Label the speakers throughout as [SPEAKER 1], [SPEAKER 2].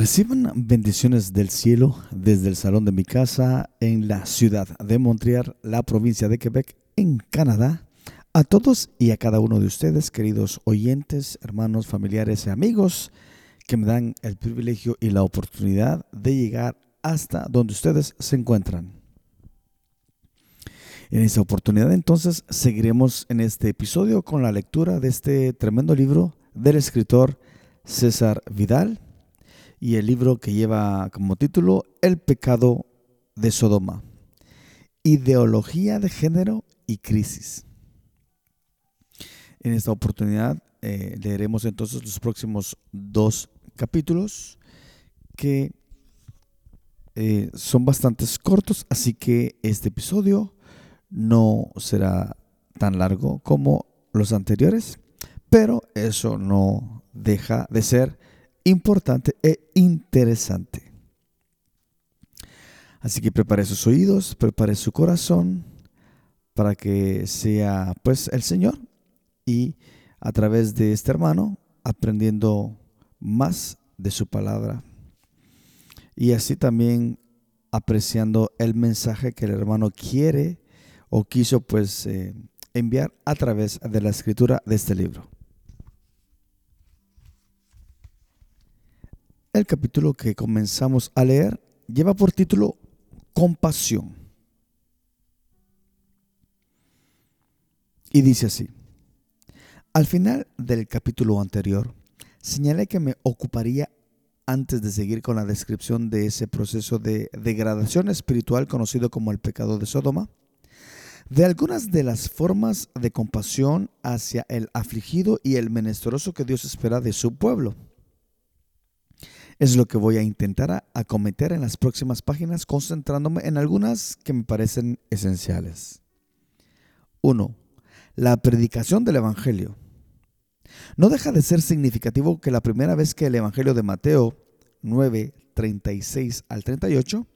[SPEAKER 1] Reciban bendiciones del cielo desde el salón de mi casa en la ciudad de Montreal, la provincia de Quebec, en Canadá. A todos y a cada uno de ustedes, queridos oyentes, hermanos, familiares y amigos, que me dan el privilegio y la oportunidad de llegar hasta donde ustedes se encuentran. En esta oportunidad entonces seguiremos en este episodio con la lectura de este tremendo libro del escritor César Vidal y el libro que lleva como título El pecado de Sodoma, ideología de género y crisis. En esta oportunidad eh, leeremos entonces los próximos dos capítulos que eh, son bastante cortos, así que este episodio no será tan largo como los anteriores, pero eso no deja de ser importante e interesante. Así que prepare sus oídos, prepare su corazón para que sea pues el Señor y a través de este hermano aprendiendo más de su palabra y así también apreciando el mensaje que el hermano quiere o quiso pues eh, enviar a través de la escritura de este libro. El capítulo que comenzamos a leer lleva por título Compasión. Y dice así, al final del capítulo anterior, señalé que me ocuparía antes de seguir con la descripción de ese proceso de degradación espiritual conocido como el pecado de Sodoma, de algunas de las formas de compasión hacia el afligido y el menesteroso que Dios espera de su pueblo. Es lo que voy a intentar acometer en las próximas páginas, concentrándome en algunas que me parecen esenciales. 1. La predicación del Evangelio. No deja de ser significativo que la primera vez que el Evangelio de Mateo 9, 36 al 38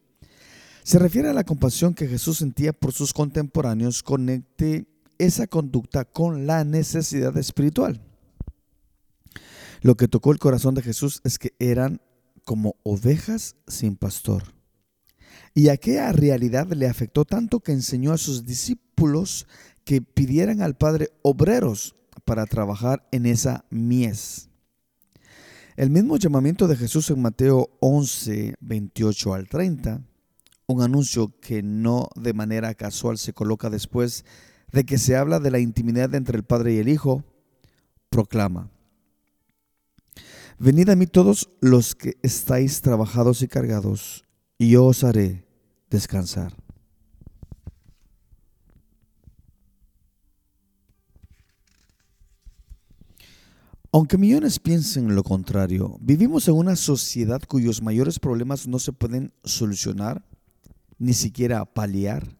[SPEAKER 1] se refiere a la compasión que Jesús sentía por sus contemporáneos, conecte esa conducta con la necesidad espiritual. Lo que tocó el corazón de Jesús es que eran como ovejas sin pastor. Y aquella realidad le afectó tanto que enseñó a sus discípulos que pidieran al Padre obreros para trabajar en esa mies. El mismo llamamiento de Jesús en Mateo 11, 28 al 30, un anuncio que no de manera casual se coloca después de que se habla de la intimidad entre el Padre y el Hijo, proclama, Venid a mí todos los que estáis trabajados y cargados, y yo os haré descansar. Aunque millones piensen lo contrario, vivimos en una sociedad cuyos mayores problemas no se pueden solucionar, ni siquiera paliar,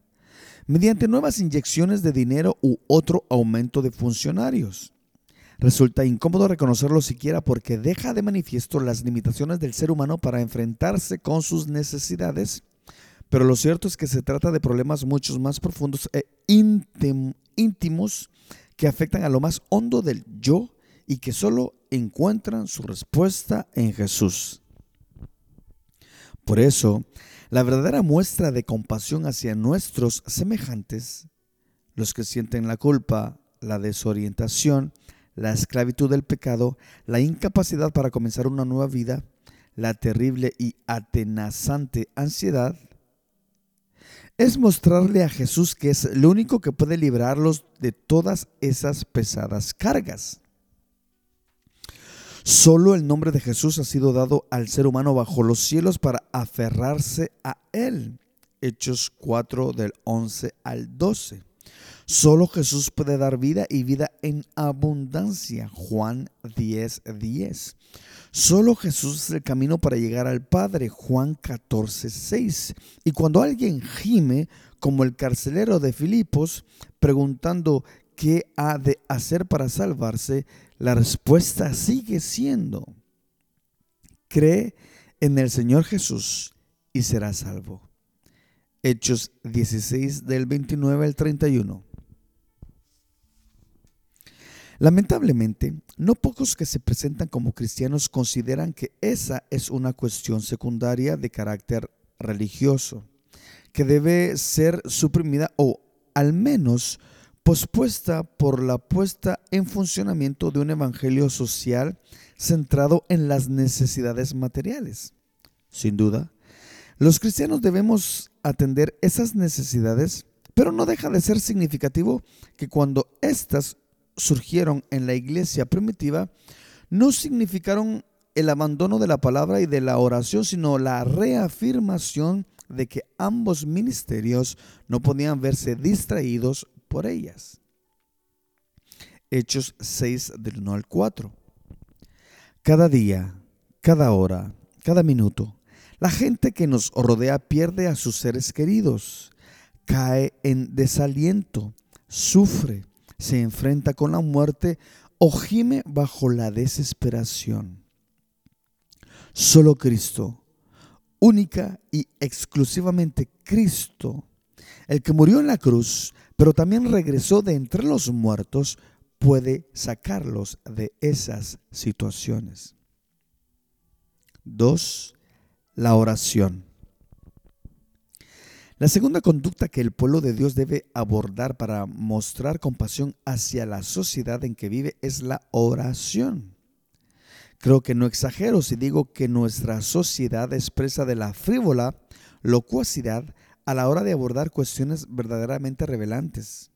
[SPEAKER 1] mediante nuevas inyecciones de dinero u otro aumento de funcionarios. Resulta incómodo reconocerlo siquiera porque deja de manifiesto las limitaciones del ser humano para enfrentarse con sus necesidades, pero lo cierto es que se trata de problemas mucho más profundos e íntimos que afectan a lo más hondo del yo y que solo encuentran su respuesta en Jesús. Por eso, la verdadera muestra de compasión hacia nuestros semejantes, los que sienten la culpa, la desorientación, la esclavitud del pecado, la incapacidad para comenzar una nueva vida, la terrible y atenazante ansiedad, es mostrarle a Jesús que es el único que puede librarlos de todas esas pesadas cargas. Solo el nombre de Jesús ha sido dado al ser humano bajo los cielos para aferrarse a Él. Hechos 4 del 11 al 12. Solo Jesús puede dar vida y vida en abundancia. Juan 10, 10. Solo Jesús es el camino para llegar al Padre. Juan 14, 6. Y cuando alguien gime, como el carcelero de Filipos, preguntando qué ha de hacer para salvarse, la respuesta sigue siendo, cree en el Señor Jesús y será salvo. Hechos 16 del 29 al 31. Lamentablemente, no pocos que se presentan como cristianos consideran que esa es una cuestión secundaria de carácter religioso, que debe ser suprimida o al menos pospuesta por la puesta en funcionamiento de un evangelio social centrado en las necesidades materiales. Sin duda, los cristianos debemos atender esas necesidades, pero no deja de ser significativo que cuando éstas surgieron en la iglesia primitiva, no significaron el abandono de la palabra y de la oración, sino la reafirmación de que ambos ministerios no podían verse distraídos por ellas. Hechos 6 del 1 al 4. Cada día, cada hora, cada minuto, la gente que nos rodea pierde a sus seres queridos, cae en desaliento, sufre, se enfrenta con la muerte o gime bajo la desesperación. Solo Cristo, única y exclusivamente Cristo, el que murió en la cruz, pero también regresó de entre los muertos, puede sacarlos de esas situaciones. Dos, la oración. La segunda conducta que el pueblo de Dios debe abordar para mostrar compasión hacia la sociedad en que vive es la oración. Creo que no exagero si digo que nuestra sociedad expresa de la frívola locuacidad a la hora de abordar cuestiones verdaderamente revelantes.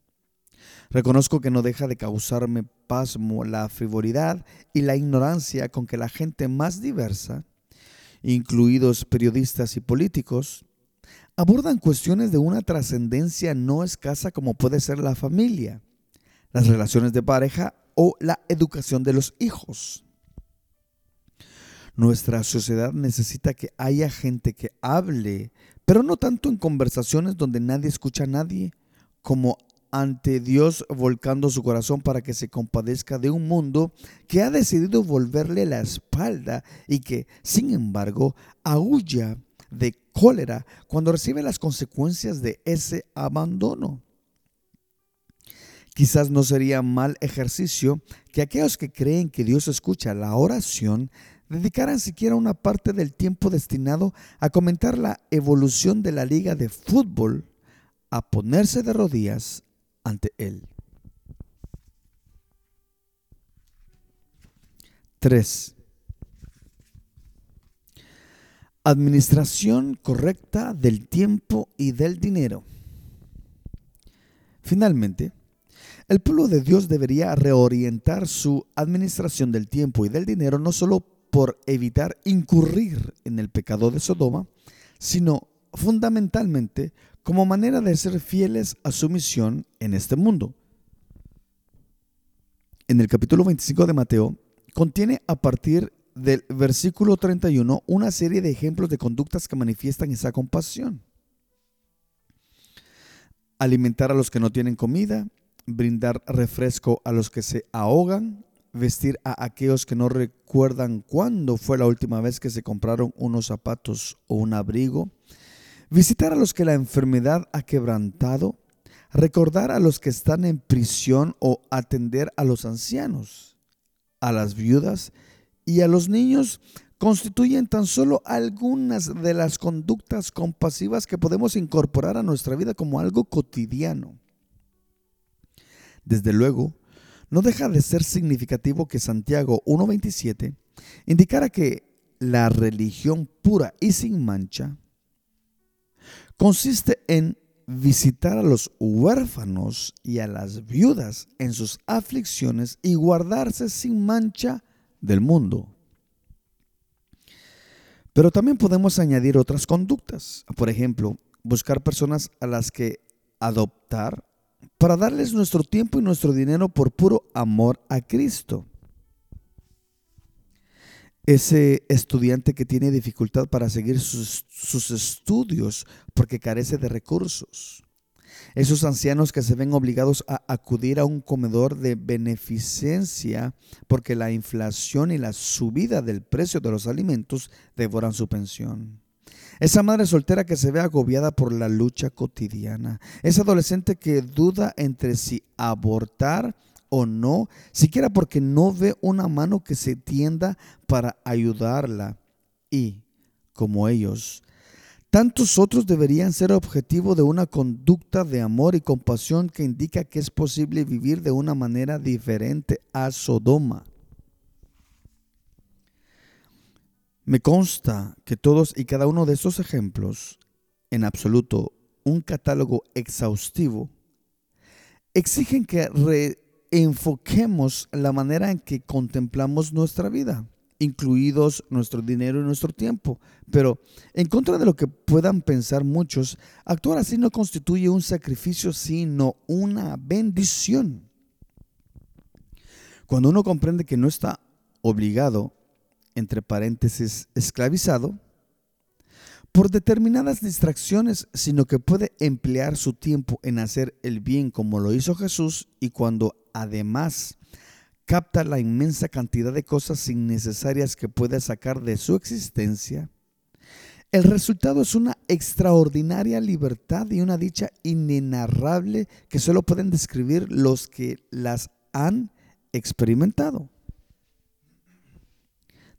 [SPEAKER 1] Reconozco que no deja de causarme pasmo la frivolidad y la ignorancia con que la gente más diversa, incluidos periodistas y políticos, abordan cuestiones de una trascendencia no escasa como puede ser la familia, las relaciones de pareja o la educación de los hijos. Nuestra sociedad necesita que haya gente que hable, pero no tanto en conversaciones donde nadie escucha a nadie, como ante Dios volcando su corazón para que se compadezca de un mundo que ha decidido volverle la espalda y que, sin embargo, aúlla de cuando recibe las consecuencias de ese abandono. Quizás no sería mal ejercicio que aquellos que creen que Dios escucha la oración dedicaran siquiera una parte del tiempo destinado a comentar la evolución de la liga de fútbol, a ponerse de rodillas ante Él. 3. Administración correcta del tiempo y del dinero. Finalmente, el pueblo de Dios debería reorientar su administración del tiempo y del dinero no solo por evitar incurrir en el pecado de Sodoma, sino fundamentalmente como manera de ser fieles a su misión en este mundo. En el capítulo 25 de Mateo contiene a partir del versículo 31 una serie de ejemplos de conductas que manifiestan esa compasión. Alimentar a los que no tienen comida, brindar refresco a los que se ahogan, vestir a aquellos que no recuerdan cuándo fue la última vez que se compraron unos zapatos o un abrigo, visitar a los que la enfermedad ha quebrantado, recordar a los que están en prisión o atender a los ancianos, a las viudas y a los niños constituyen tan solo algunas de las conductas compasivas que podemos incorporar a nuestra vida como algo cotidiano. Desde luego, no deja de ser significativo que Santiago 1.27 indicara que la religión pura y sin mancha consiste en visitar a los huérfanos y a las viudas en sus aflicciones y guardarse sin mancha del mundo. Pero también podemos añadir otras conductas. Por ejemplo, buscar personas a las que adoptar para darles nuestro tiempo y nuestro dinero por puro amor a Cristo ese estudiante que tiene dificultad para seguir sus, estudios porque carece de recursos. Esos ancianos que se ven obligados a acudir a un comedor de beneficencia porque la inflación y la subida del precio de los alimentos devoran su pensión. Esa madre soltera que se ve agobiada por la lucha cotidiana. Ese adolescente que duda entre si abortar o no, siquiera porque no ve una mano que se tienda para ayudarla. Y, como ellos, tantos otros deberían ser objetivo de una conducta de amor y compasión que indica que es posible vivir de una manera diferente a Sodoma. Me consta que todos y cada uno de estos ejemplos, en absoluto un catálogo exhaustivo, exigen que reenfoquemos la manera en que contemplamos nuestra vida, incluidos nuestro dinero y nuestro tiempo. Pero en contra de lo que puedan pensar muchos, actuar así no constituye un sacrificio, sino una bendición. Cuando uno comprende que no está obligado, entre paréntesis, esclavizado, por determinadas distracciones, sino que puede emplear su tiempo en hacer el bien como lo hizo Jesús y cuando además capta la inmensa cantidad de cosas innecesarias que puede sacar de su existencia, el resultado es una extraordinaria libertad y una dicha inenarrable que solo pueden describir los que las han experimentado.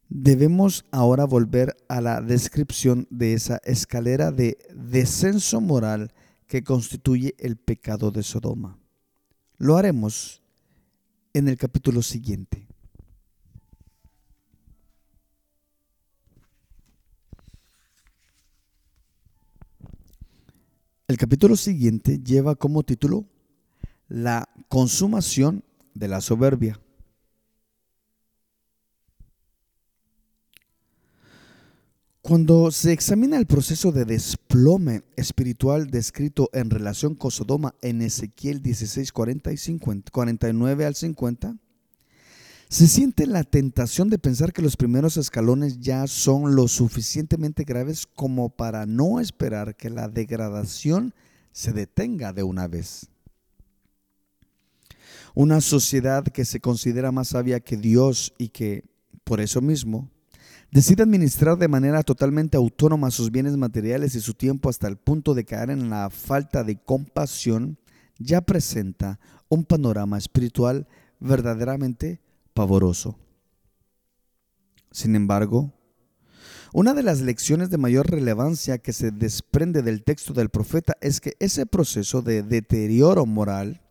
[SPEAKER 1] Debemos ahora volver a la descripción de esa escalera de descenso moral que constituye el pecado de Sodoma. Lo haremos en el capítulo siguiente. El capítulo siguiente lleva como título La consumación de la soberbia. Cuando se examina el proceso de desplome espiritual descrito en relación con Sodoma en Ezequiel 16, 49 al 50, se siente la tentación de pensar que los primeros escalones ya son lo suficientemente graves como para no esperar que la degradación se detenga de una vez. Una sociedad que se considera más sabia que Dios y que, por eso mismo, decide administrar de manera totalmente autónoma sus bienes materiales y su tiempo hasta el punto de caer en la falta de compasión, ya presenta un panorama espiritual verdaderamente pavoroso. Sin embargo, una de las lecciones de mayor relevancia que se desprende del texto del profeta es que ese proceso de deterioro moral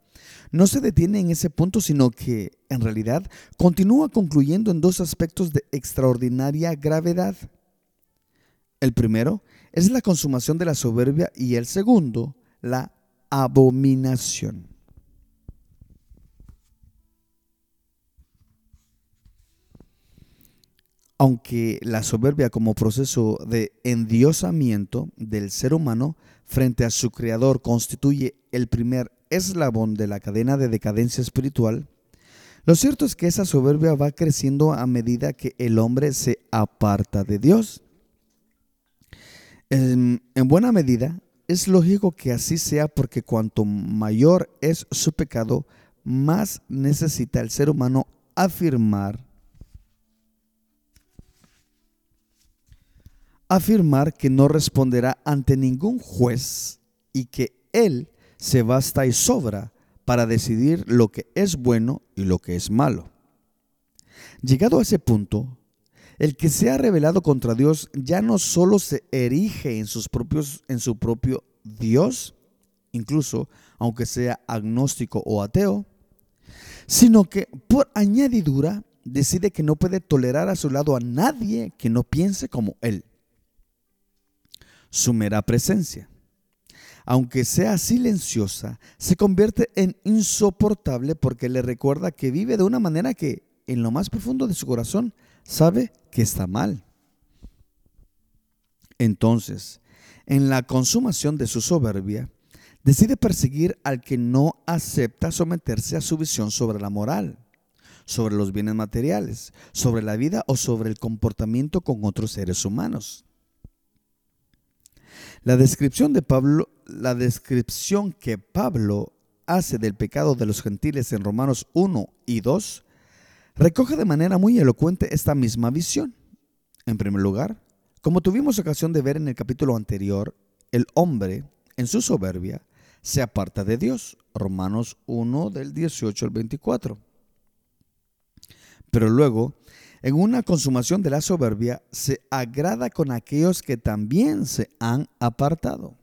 [SPEAKER 1] no se detiene en ese punto, sino que en realidad continúa concluyendo en dos aspectos de extraordinaria gravedad. El primero es la consumación de la soberbia y el segundo, la abominación. Aunque la soberbia como proceso de endiosamiento del ser humano frente a su creador constituye el primer eslabón de la cadena de decadencia espiritual, lo cierto es que esa soberbia va creciendo a medida que el hombre se aparta de Dios. En, en, buena medida, es lógico que así sea porque cuanto mayor es su pecado, más necesita el ser humano afirmar afirmar que no responderá ante ningún juez y que él se basta y sobra para decidir lo que es bueno y lo que es malo. Llegado a ese punto, el que se ha rebelado contra Dios ya no solo se erige en, sus propios, en su propio Dios, incluso aunque sea agnóstico o ateo, sino que por añadidura decide que no puede tolerar a su lado a nadie que no piense como él. Su mera presencia aunque sea silenciosa, se convierte en insoportable porque le recuerda que vive de una manera que en lo más profundo de su corazón sabe que está mal. Entonces, en la consumación de su soberbia, decide perseguir al que no acepta someterse a su visión sobre la moral, sobre los bienes materiales, sobre la vida o sobre el comportamiento con otros seres humanos. La descripción de Pablo, la descripción que Pablo hace del pecado de los gentiles en Romanos 1 y 2 recoge de manera muy elocuente esta misma visión. En primer lugar, como tuvimos ocasión de ver en el capítulo anterior, el hombre, en su soberbia, se aparta de Dios. Romanos 1 del 18 al 24. Pero luego, en una consumación de la soberbia, se agrada con aquellos que también se han apartado,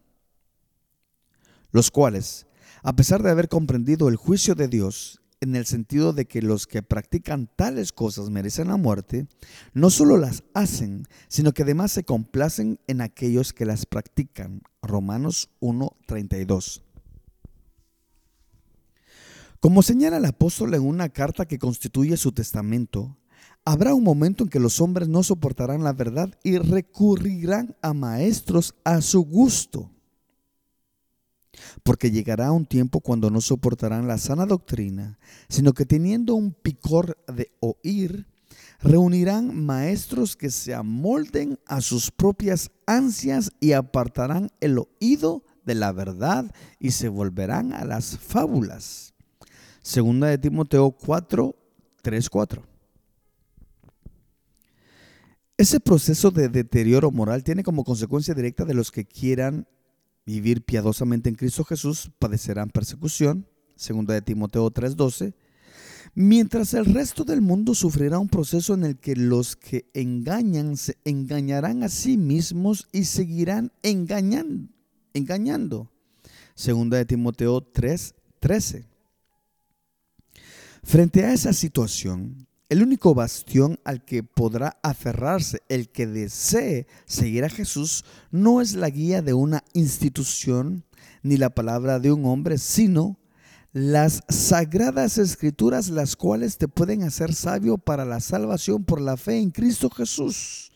[SPEAKER 1] los cuales, a pesar de haber comprendido el juicio de Dios, en el sentido de que los que practican tales cosas merecen la muerte, no solo las hacen, sino que además se complacen en aquellos que las practican. Romanos 1:32. Como señala el apóstol en una carta que constituye su testamento, habrá un momento en que los hombres no soportarán la verdad y recurrirán a maestros a su gusto. Porque llegará un tiempo cuando no soportarán la sana doctrina, sino que teniendo un picor de oír, reunirán maestros que se amolden a sus propias ansias y apartarán el oído de la verdad y se volverán a las fábulas. Segunda de Timoteo 4, 3, 4. Ese proceso de deterioro moral tiene como consecuencia directa de los que quieran vivir piadosamente en Cristo Jesús, padecerán persecución. Segunda de Timoteo 3:12. Mientras el resto del mundo sufrirá un proceso en el que los que engañan se engañarán a sí mismos y seguirán engañando. engañando. Segunda de Timoteo 3:13. Frente a esa situación, el único bastión al que podrá aferrarse el que desee seguir a Jesús no es la guía de una institución ni la palabra de un hombre, sino las sagradas escrituras, las cuales te pueden hacer sabio para la salvación por la fe en Cristo Jesús.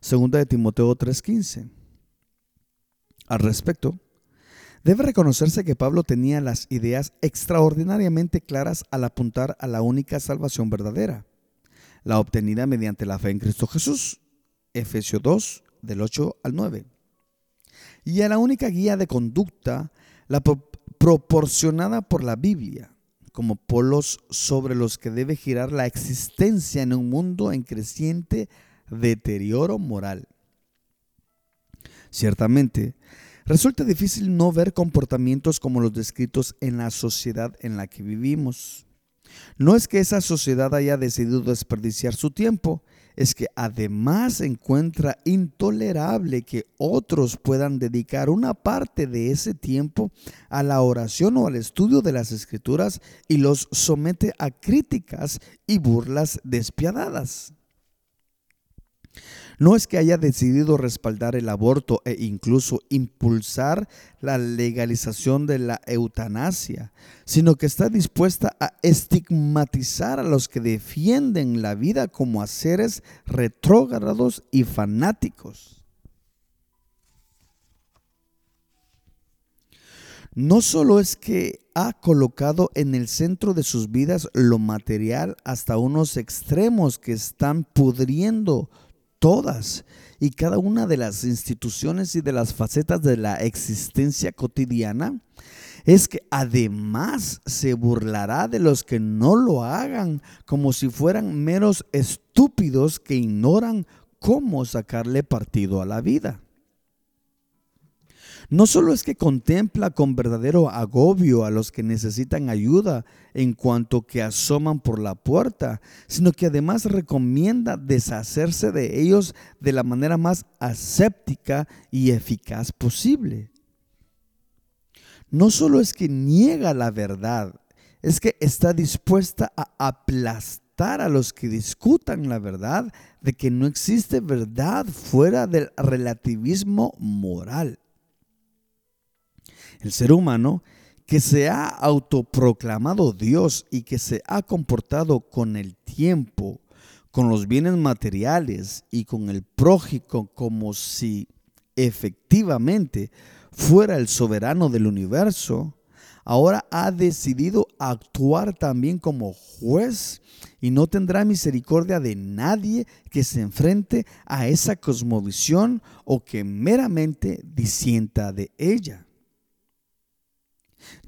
[SPEAKER 1] Segunda de Timoteo 3:15. Al respecto, Debe reconocerse que Pablo tenía las ideas extraordinariamente claras al apuntar a la única salvación verdadera, la obtenida mediante la fe en Cristo Jesús, Efesios 2, del 8 al 9, y a la única guía de conducta, la proporcionada por la Biblia, como polos sobre los que debe girar la existencia en un mundo en creciente deterioro moral. Ciertamente, Resulta difícil no ver comportamientos como los descritos en la sociedad en la que vivimos. No es que esa sociedad haya decidido desperdiciar su tiempo, es que además encuentra intolerable que otros puedan dedicar una parte de ese tiempo a la oración o al estudio de las escrituras y los somete a críticas y burlas despiadadas. No es que haya decidido respaldar el aborto e incluso impulsar la legalización de la eutanasia, sino que está dispuesta a estigmatizar a los que defienden la vida como a seres retrógrados y fanáticos. No solo es que ha colocado en el centro de sus vidas lo material hasta unos extremos que están pudriendo todas y cada una de las instituciones y de las facetas de la existencia cotidiana, es que además se burlará de los que no lo hagan como si fueran meros estúpidos que ignoran cómo sacarle partido a la vida. No solo es que contempla con verdadero agobio a los que necesitan ayuda en cuanto que asoman por la puerta, sino que además recomienda deshacerse de ellos de la manera más aséptica y eficaz posible. No solo es que niega la verdad, es que está dispuesta a aplastar a los que discutan la verdad de que no existe verdad fuera del relativismo moral. El ser humano que se ha autoproclamado Dios y que se ha comportado con el tiempo, con los bienes materiales y con el prójico como si efectivamente fuera el soberano del universo, ahora ha decidido actuar también como juez y no tendrá misericordia de nadie que se enfrente a esa cosmovisión o que meramente disienta de ella.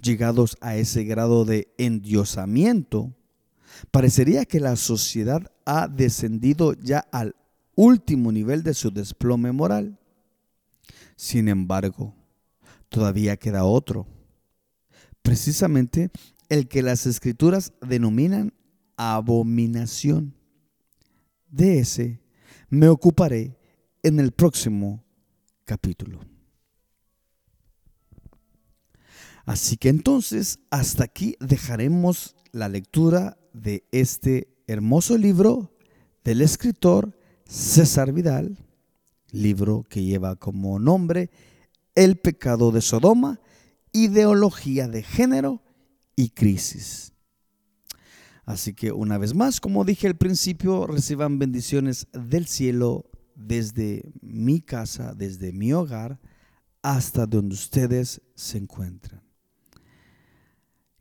[SPEAKER 1] Llegados a ese grado de endiosamiento, parecería que la sociedad ha descendido ya al último nivel de su desplome moral. Sin embargo, todavía queda otro, precisamente el que las escrituras denominan abominación. De ese me ocuparé en el próximo capítulo. Así que entonces hasta aquí dejaremos la lectura de este hermoso libro del escritor César Vidal, libro que lleva como nombre El pecado de Sodoma, ideología de género y crisis. Así que una vez más, como dije al principio, reciban bendiciones del cielo desde mi casa, desde mi hogar, hasta donde ustedes se encuentran.